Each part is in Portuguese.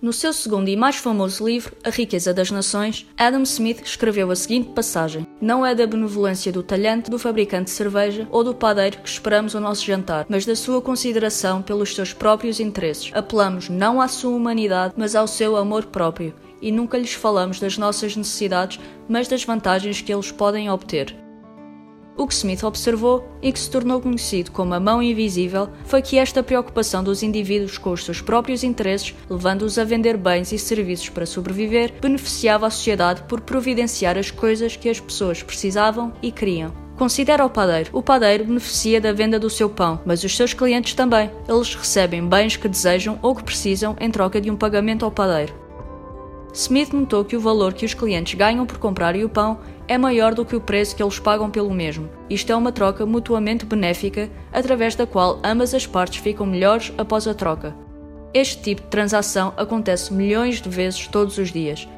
No seu segundo e mais famoso livro, A Riqueza das Nações, Adam Smith escreveu a seguinte passagem: Não é da benevolência do talhante, do fabricante de cerveja ou do padeiro que esperamos o nosso jantar, mas da sua consideração pelos seus próprios interesses. Apelamos não à sua humanidade, mas ao seu amor próprio, e nunca lhes falamos das nossas necessidades, mas das vantagens que eles podem obter. O que Smith observou e que se tornou conhecido como a mão invisível foi que esta preocupação dos indivíduos com os seus próprios interesses, levando-os a vender bens e serviços para sobreviver, beneficiava a sociedade por providenciar as coisas que as pessoas precisavam e queriam. Considera o padeiro. O padeiro beneficia da venda do seu pão, mas os seus clientes também. Eles recebem bens que desejam ou que precisam em troca de um pagamento ao padeiro. Smith notou que o valor que os clientes ganham por comprarem o pão é maior do que o preço que eles pagam pelo mesmo. Isto é uma troca mutuamente benéfica, através da qual ambas as partes ficam melhores após a troca. Este tipo de transação acontece milhões de vezes todos os dias.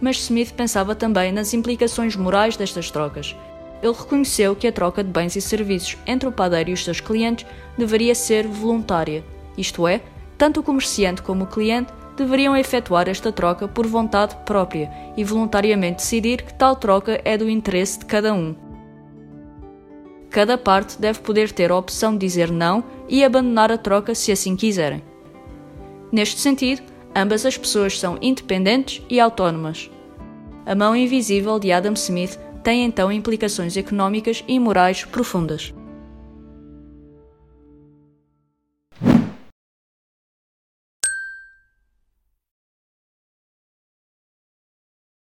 Mas Smith pensava também nas implicações morais destas trocas. Ele reconheceu que a troca de bens e serviços entre o padeiro e os seus clientes deveria ser voluntária, isto é, tanto o comerciante como o cliente deveriam efetuar esta troca por vontade própria e voluntariamente decidir que tal troca é do interesse de cada um. Cada parte deve poder ter a opção de dizer não e abandonar a troca se assim quiserem. Neste sentido, ambas as pessoas são independentes e autónomas. A mão invisível de Adam Smith tem então implicações económicas e morais profundas.